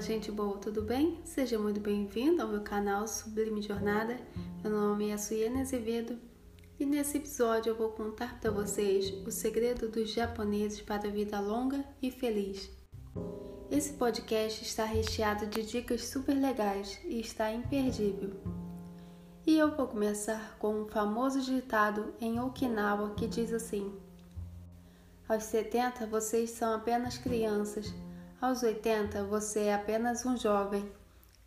Fala gente boa, tudo bem? Seja muito bem-vindo ao meu canal Sublime Jornada. Meu nome é Suyane Azevedo e nesse episódio eu vou contar para vocês o segredo dos japoneses para a vida longa e feliz. Esse podcast está recheado de dicas super legais e está imperdível. E eu vou começar com um famoso ditado em Okinawa que diz assim: Aos 70 vocês são apenas crianças aos 80, você é apenas um jovem.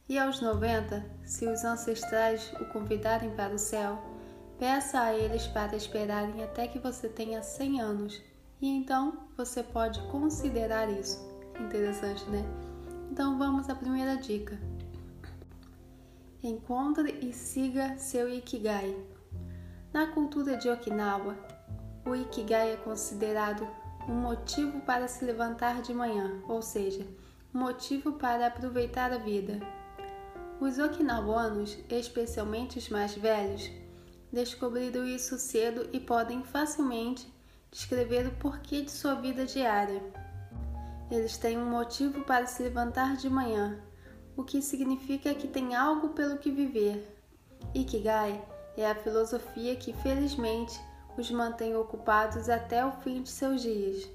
E aos 90, se os ancestrais o convidarem para o céu, peça a eles para esperarem até que você tenha 100 anos. E então você pode considerar isso. Interessante, né? Então vamos à primeira dica. Encontre e siga seu Ikigai. Na cultura de Okinawa, o Ikigai é considerado um motivo para se levantar de manhã, ou seja, um motivo para aproveitar a vida. Os okinawanos, especialmente os mais velhos, descobriram isso cedo e podem facilmente descrever o porquê de sua vida diária. Eles têm um motivo para se levantar de manhã, o que significa que tem algo pelo que viver. Ikigai é a filosofia que, felizmente, os mantém ocupados até o fim de seus dias.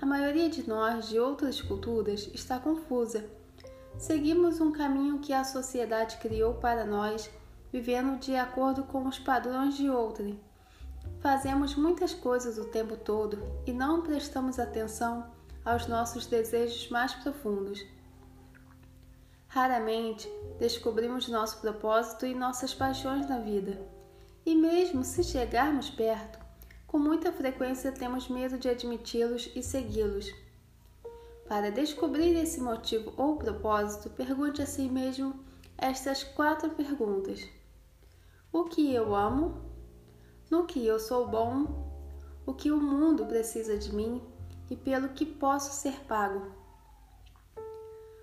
A maioria de nós de outras culturas está confusa. Seguimos um caminho que a sociedade criou para nós, vivendo de acordo com os padrões de outrem. Fazemos muitas coisas o tempo todo e não prestamos atenção aos nossos desejos mais profundos. Raramente descobrimos nosso propósito e nossas paixões na vida. E mesmo se chegarmos perto, com muita frequência temos medo de admiti-los e segui-los. Para descobrir esse motivo ou propósito, pergunte a si mesmo estas quatro perguntas: O que eu amo? No que eu sou bom? O que o mundo precisa de mim e pelo que posso ser pago?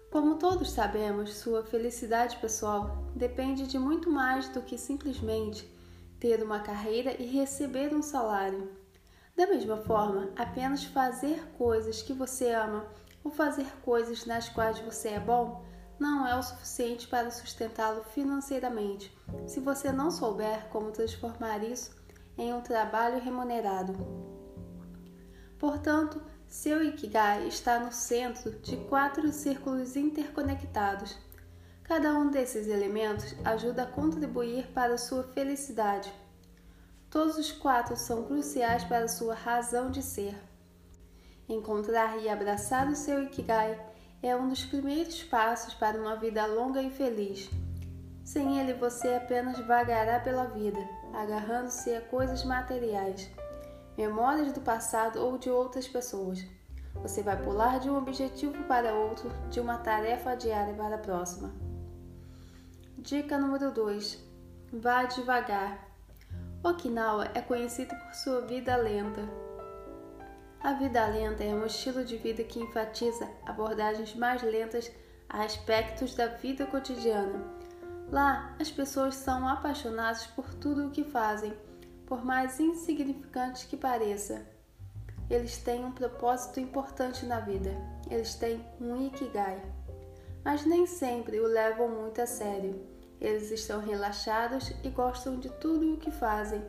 Como todos sabemos, sua felicidade pessoal depende de muito mais do que simplesmente ter uma carreira e receber um salário. Da mesma forma, apenas fazer coisas que você ama ou fazer coisas nas quais você é bom não é o suficiente para sustentá-lo financeiramente, se você não souber como transformar isso em um trabalho remunerado. Portanto, seu Ikigai está no centro de quatro círculos interconectados Cada um desses elementos ajuda a contribuir para sua felicidade. Todos os quatro são cruciais para sua razão de ser. Encontrar e abraçar o seu Ikigai é um dos primeiros passos para uma vida longa e feliz. Sem ele, você apenas vagará pela vida, agarrando-se a coisas materiais, memórias do passado ou de outras pessoas. Você vai pular de um objetivo para outro, de uma tarefa diária para a próxima. Dica número 2: Vá devagar. Okinawa é conhecido por sua vida lenta. A vida lenta é um estilo de vida que enfatiza abordagens mais lentas a aspectos da vida cotidiana. Lá, as pessoas são apaixonadas por tudo o que fazem, por mais insignificante que pareça. Eles têm um propósito importante na vida. Eles têm um ikigai. Mas nem sempre o levam muito a sério. Eles estão relaxados e gostam de tudo o que fazem.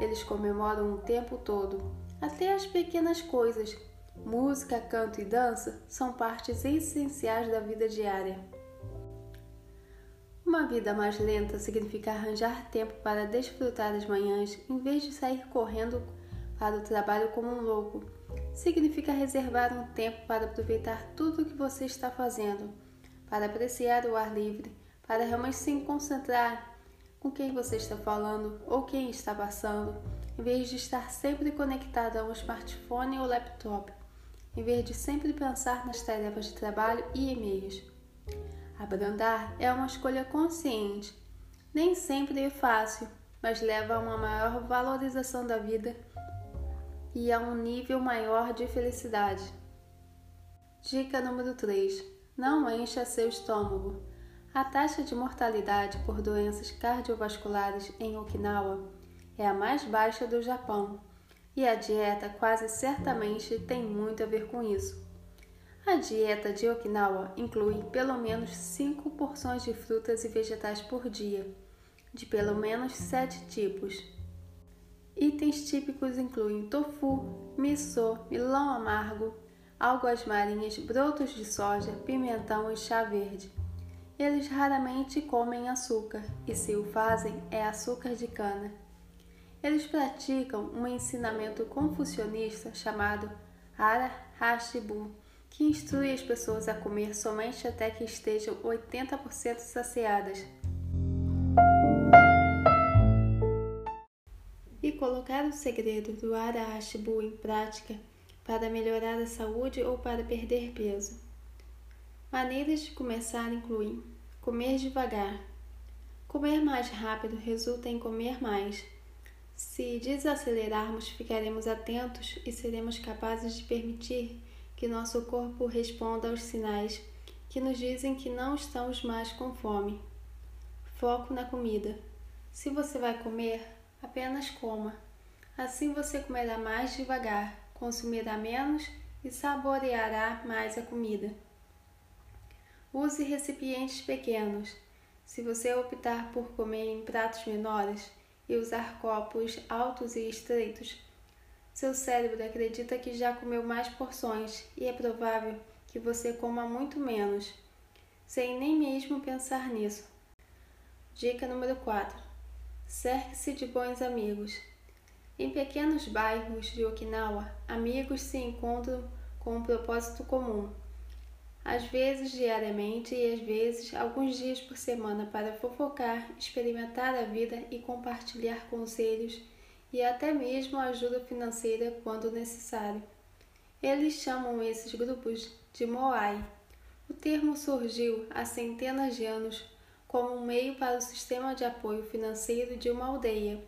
Eles comemoram o tempo todo, até as pequenas coisas. Música, canto e dança são partes essenciais da vida diária. Uma vida mais lenta significa arranjar tempo para desfrutar as manhãs em vez de sair correndo para o trabalho como um louco. Significa reservar um tempo para aproveitar tudo o que você está fazendo, para apreciar o ar livre para realmente se concentrar com quem você está falando ou quem está passando, em vez de estar sempre conectado a um smartphone ou laptop, em vez de sempre pensar nas tarefas de trabalho e e-mails. Abrandar é uma escolha consciente. Nem sempre é fácil, mas leva a uma maior valorização da vida e a um nível maior de felicidade. Dica número 3: Não encha seu estômago. A taxa de mortalidade por doenças cardiovasculares em Okinawa é a mais baixa do Japão, e a dieta quase certamente tem muito a ver com isso. A dieta de Okinawa inclui pelo menos 5 porções de frutas e vegetais por dia, de pelo menos 7 tipos. Itens típicos incluem tofu, miso, milão amargo, algas marinhas, brotos de soja, pimentão e chá verde. Eles raramente comem açúcar, e se o fazem, é açúcar de cana. Eles praticam um ensinamento confucionista chamado Ara Hashibu, que instrui as pessoas a comer somente até que estejam 80% saciadas. E colocar o segredo do Ara Hashibu em prática para melhorar a saúde ou para perder peso. Maneiras de começar incluem comer devagar. Comer mais rápido resulta em comer mais. Se desacelerarmos, ficaremos atentos e seremos capazes de permitir que nosso corpo responda aos sinais que nos dizem que não estamos mais com fome. Foco na comida. Se você vai comer, apenas coma. Assim você comerá mais devagar consumirá menos e saboreará mais a comida. Use recipientes pequenos. Se você optar por comer em pratos menores e usar copos altos e estreitos, seu cérebro acredita que já comeu mais porções e é provável que você coma muito menos, sem nem mesmo pensar nisso. Dica número 4: Cerque-se de bons amigos. Em pequenos bairros de Okinawa, amigos se encontram com um propósito comum, às vezes diariamente e às vezes alguns dias por semana para fofocar, experimentar a vida e compartilhar conselhos e até mesmo ajuda financeira quando necessário. Eles chamam esses grupos de Moai. O termo surgiu há centenas de anos como um meio para o sistema de apoio financeiro de uma aldeia.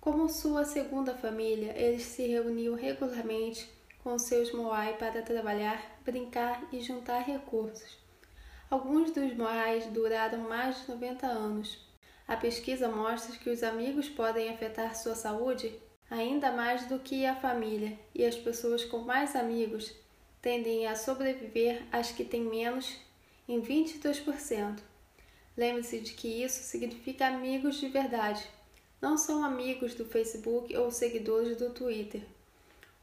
Como sua segunda família, eles se reuniam regularmente com seus moai para trabalhar, brincar e juntar recursos. Alguns dos moais duraram mais de 90 anos. A pesquisa mostra que os amigos podem afetar sua saúde ainda mais do que a família, e as pessoas com mais amigos tendem a sobreviver às que têm menos em 22%. Lembre-se de que isso significa amigos de verdade não são amigos do Facebook ou seguidores do Twitter.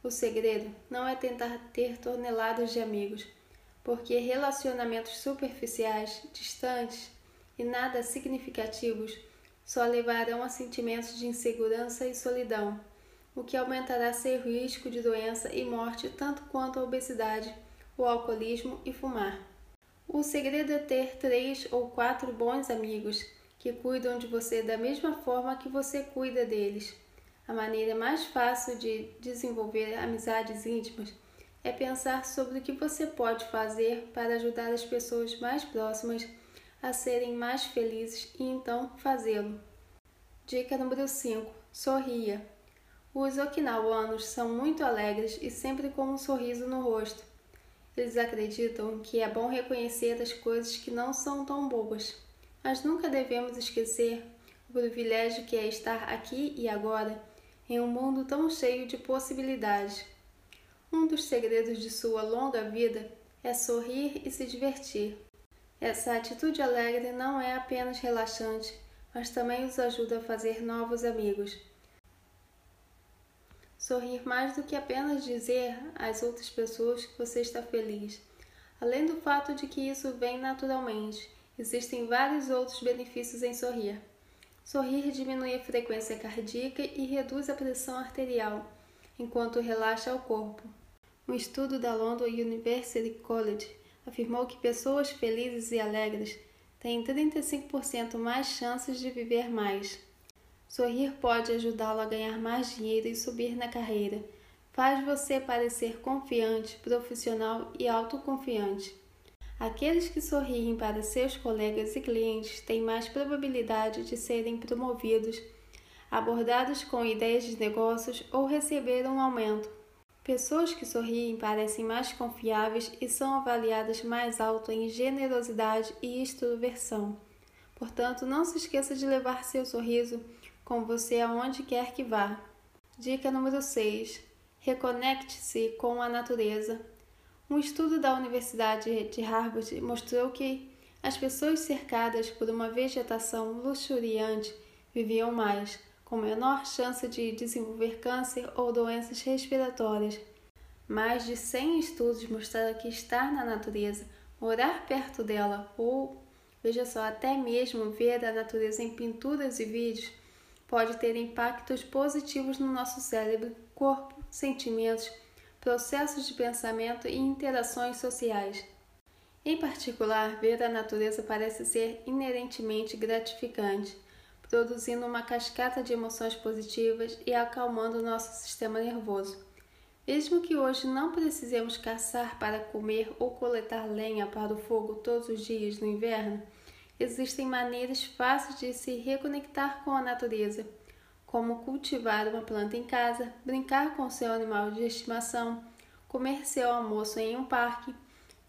O segredo não é tentar ter toneladas de amigos, porque relacionamentos superficiais, distantes e nada significativos só levarão a sentimentos de insegurança e solidão, o que aumentará seu risco de doença e morte tanto quanto a obesidade, o alcoolismo e fumar. O segredo é ter três ou quatro bons amigos que cuidam de você da mesma forma que você cuida deles. A maneira mais fácil de desenvolver amizades íntimas é pensar sobre o que você pode fazer para ajudar as pessoas mais próximas a serem mais felizes e então fazê-lo. Dica número 5: Sorria. Os okinawanos são muito alegres e sempre com um sorriso no rosto. Eles acreditam que é bom reconhecer as coisas que não são tão boas mas nunca devemos esquecer o privilégio que é estar aqui e agora em um mundo tão cheio de possibilidades. Um dos segredos de sua longa vida é sorrir e se divertir. Essa atitude alegre não é apenas relaxante, mas também os ajuda a fazer novos amigos. Sorrir mais do que apenas dizer às outras pessoas que você está feliz, além do fato de que isso vem naturalmente Existem vários outros benefícios em sorrir. Sorrir diminui a frequência cardíaca e reduz a pressão arterial, enquanto relaxa o corpo. Um estudo da London University College afirmou que pessoas felizes e alegres têm 35% mais chances de viver mais. Sorrir pode ajudá-lo a ganhar mais dinheiro e subir na carreira. Faz você parecer confiante, profissional e autoconfiante. Aqueles que sorriem para seus colegas e clientes têm mais probabilidade de serem promovidos, abordados com ideias de negócios ou receber um aumento. Pessoas que sorriem parecem mais confiáveis e são avaliadas mais alto em generosidade e extroversão. Portanto, não se esqueça de levar seu sorriso com você aonde quer que vá. Dica número 6: Reconecte-se com a natureza. Um estudo da Universidade de Harvard mostrou que as pessoas cercadas por uma vegetação luxuriante viviam mais, com menor chance de desenvolver câncer ou doenças respiratórias. Mais de 100 estudos mostraram que estar na natureza, morar perto dela ou, veja só, até mesmo ver a natureza em pinturas e vídeos pode ter impactos positivos no nosso cérebro, corpo, sentimentos, processos de pensamento e interações sociais. Em particular, ver a natureza parece ser inerentemente gratificante, produzindo uma cascata de emoções positivas e acalmando nosso sistema nervoso. Mesmo que hoje não precisemos caçar para comer ou coletar lenha para o fogo todos os dias no inverno, existem maneiras fáceis de se reconectar com a natureza, como cultivar uma planta em casa, brincar com seu animal de estimação, comer seu almoço em um parque,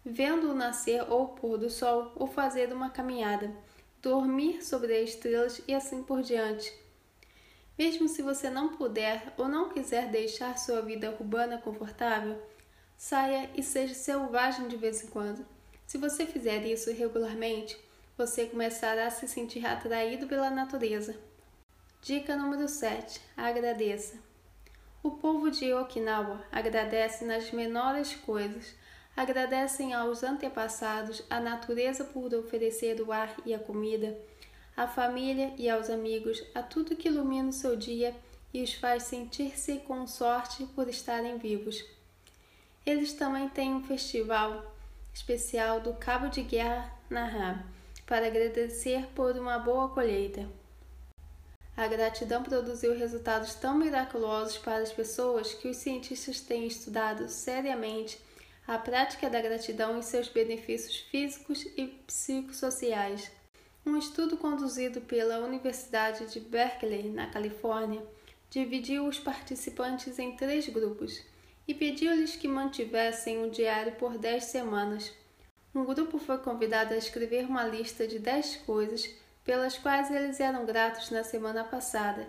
vendo o nascer ou pôr do sol ou fazer uma caminhada, dormir sobre as estrelas e assim por diante. Mesmo se você não puder ou não quiser deixar sua vida urbana confortável, saia e seja selvagem de vez em quando. Se você fizer isso regularmente, você começará a se sentir atraído pela natureza. Dica número 7. Agradeça. O povo de Okinawa agradece nas menores coisas. Agradecem aos antepassados, à natureza por oferecer o ar e a comida, à família e aos amigos, a tudo que ilumina o seu dia e os faz sentir-se com sorte por estarem vivos. Eles também têm um festival especial do Cabo de Guerra na para agradecer por uma boa colheita. A gratidão produziu resultados tão miraculosos para as pessoas que os cientistas têm estudado seriamente a prática da gratidão e seus benefícios físicos e psicossociais. Um estudo conduzido pela Universidade de Berkeley, na Califórnia, dividiu os participantes em três grupos e pediu-lhes que mantivessem um diário por dez semanas. Um grupo foi convidado a escrever uma lista de 10 coisas pelas quais eles eram gratos na semana passada.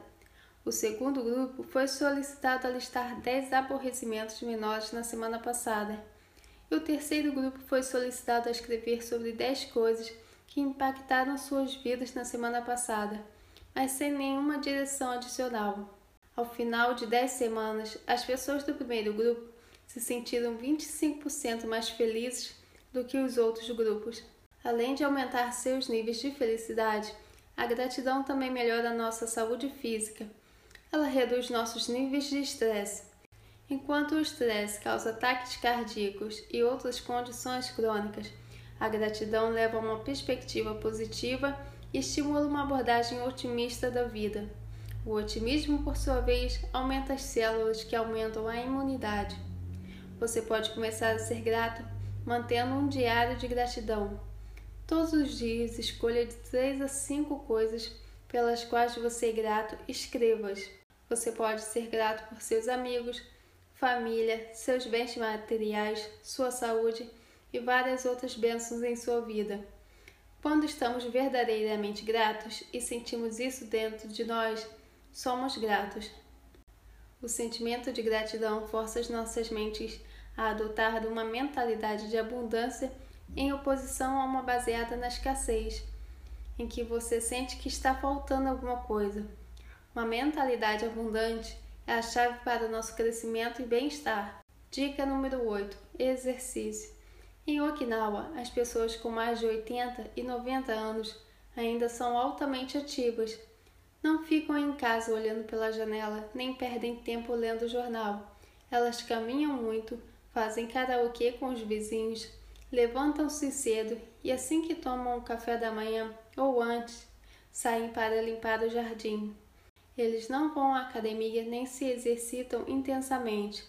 O segundo grupo foi solicitado a listar 10 aborrecimentos menores na semana passada. E o terceiro grupo foi solicitado a escrever sobre 10 coisas que impactaram suas vidas na semana passada, mas sem nenhuma direção adicional. Ao final de 10 semanas, as pessoas do primeiro grupo se sentiram 25% mais felizes do que os outros grupos. Além de aumentar seus níveis de felicidade, a gratidão também melhora a nossa saúde física. Ela reduz nossos níveis de estresse. Enquanto o estresse causa ataques cardíacos e outras condições crônicas, a gratidão leva a uma perspectiva positiva e estimula uma abordagem otimista da vida. O otimismo, por sua vez, aumenta as células que aumentam a imunidade. Você pode começar a ser grato mantendo um diário de gratidão. Todos os dias escolha de 3 a 5 coisas pelas quais você é grato, escreva-as. Você pode ser grato por seus amigos, família, seus bens materiais, sua saúde e várias outras bênçãos em sua vida. Quando estamos verdadeiramente gratos e sentimos isso dentro de nós, somos gratos. O sentimento de gratidão força as nossas mentes a adotar uma mentalidade de abundância em oposição a uma baseada na escassez, em que você sente que está faltando alguma coisa. Uma mentalidade abundante é a chave para o nosso crescimento e bem-estar. Dica número 8: Exercício. Em Okinawa, as pessoas com mais de 80 e 90 anos ainda são altamente ativas. Não ficam em casa olhando pela janela, nem perdem tempo lendo o jornal. Elas caminham muito, fazem karaokê com os vizinhos, levantam-se cedo e assim que tomam o café da manhã ou antes, saem para limpar o jardim. Eles não vão à academia nem se exercitam intensamente,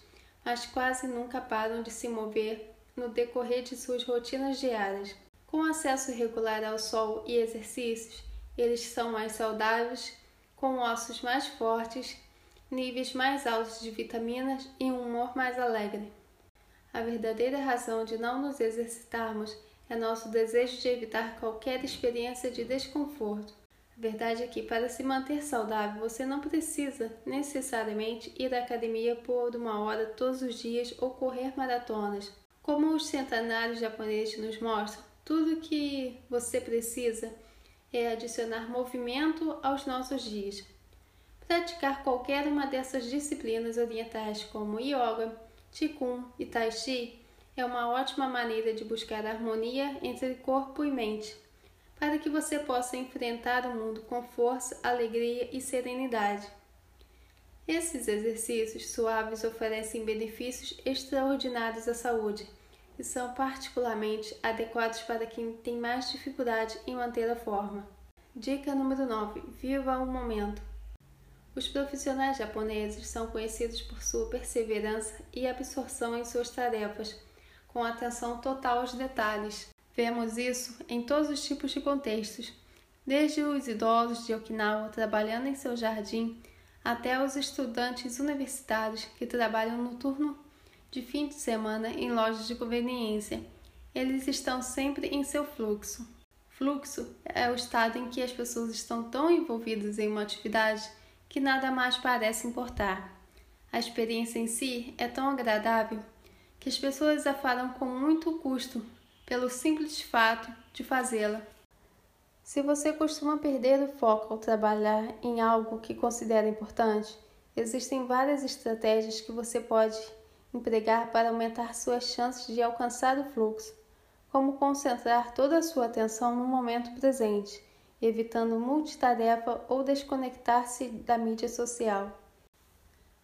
mas quase nunca param de se mover no decorrer de suas rotinas diárias. Com acesso regular ao sol e exercícios, eles são mais saudáveis, com ossos mais fortes, níveis mais altos de vitaminas e um humor mais alegre. A verdadeira razão de não nos exercitarmos é nosso desejo de evitar qualquer experiência de desconforto. A verdade é que, para se manter saudável, você não precisa necessariamente ir à academia por uma hora todos os dias ou correr maratonas. Como os centenários japoneses nos mostram, tudo que você precisa é adicionar movimento aos nossos dias. Praticar qualquer uma dessas disciplinas orientais, como yoga, qigong e tai chi, é uma ótima maneira de buscar harmonia entre corpo e mente, para que você possa enfrentar o mundo com força, alegria e serenidade. Esses exercícios suaves oferecem benefícios extraordinários à saúde e são particularmente adequados para quem tem mais dificuldade em manter a forma. Dica número 9: Viva o momento. Os profissionais japoneses são conhecidos por sua perseverança e absorção em suas tarefas, com atenção total aos detalhes. Vemos isso em todos os tipos de contextos, desde os idosos de Okinawa trabalhando em seu jardim até os estudantes universitários que trabalham no turno de fim de semana em lojas de conveniência. Eles estão sempre em seu fluxo. Fluxo é o estado em que as pessoas estão tão envolvidas em uma atividade que nada mais parece importar. A experiência em si é tão agradável que as pessoas a farão com muito custo pelo simples fato de fazê-la. Se você costuma perder o foco ao trabalhar em algo que considera importante, existem várias estratégias que você pode empregar para aumentar suas chances de alcançar o fluxo, como concentrar toda a sua atenção no momento presente, evitando multitarefa ou desconectar-se da mídia social.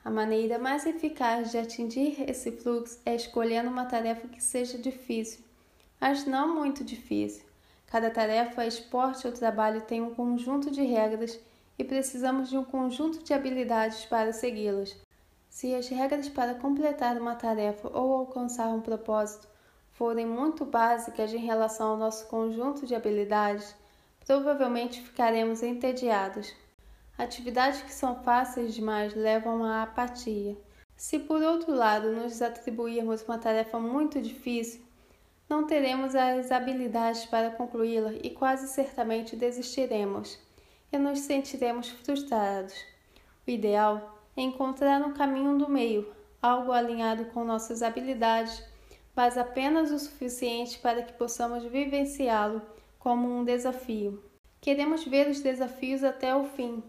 A maneira mais eficaz de atingir esse fluxo é escolhendo uma tarefa que seja difícil, mas não muito difícil. Cada tarefa, esporte ou trabalho tem um conjunto de regras e precisamos de um conjunto de habilidades para segui-las. Se as regras para completar uma tarefa ou alcançar um propósito forem muito básicas em relação ao nosso conjunto de habilidades, provavelmente ficaremos entediados. Atividades que são fáceis demais levam à apatia. Se por outro lado nos atribuirmos uma tarefa muito difícil, não teremos as habilidades para concluí-la e quase certamente desistiremos e nos sentiremos frustrados. O ideal encontrar um caminho do meio, algo alinhado com nossas habilidades, mas apenas o suficiente para que possamos vivenciá-lo como um desafio. Queremos ver os desafios até o fim,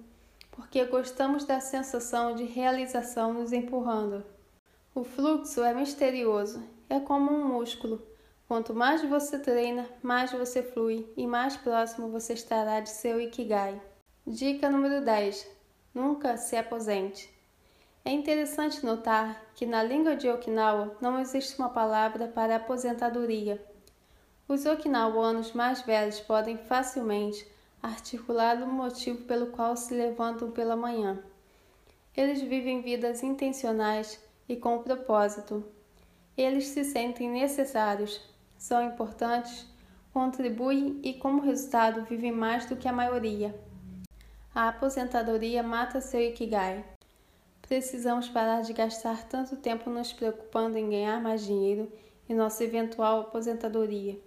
porque gostamos da sensação de realização nos empurrando. O fluxo é misterioso, é como um músculo. Quanto mais você treina, mais você flui e mais próximo você estará de seu Ikigai. Dica número 10: Nunca se aposente. É interessante notar que na língua de Okinawa não existe uma palavra para aposentadoria. Os okinawanos mais velhos podem facilmente articular o motivo pelo qual se levantam pela manhã. Eles vivem vidas intencionais e com propósito. Eles se sentem necessários, são importantes, contribuem e, como resultado, vivem mais do que a maioria. A aposentadoria mata seu ikigai. Precisamos parar de gastar tanto tempo nos preocupando em ganhar mais dinheiro e nossa eventual aposentadoria.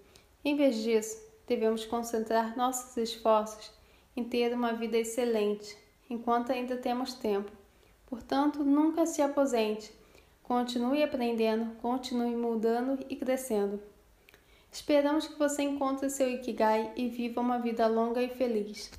Em vez disso, devemos concentrar nossos esforços em ter uma vida excelente, enquanto ainda temos tempo. Portanto, nunca se aposente. Continue aprendendo, continue mudando e crescendo. Esperamos que você encontre seu Ikigai e viva uma vida longa e feliz.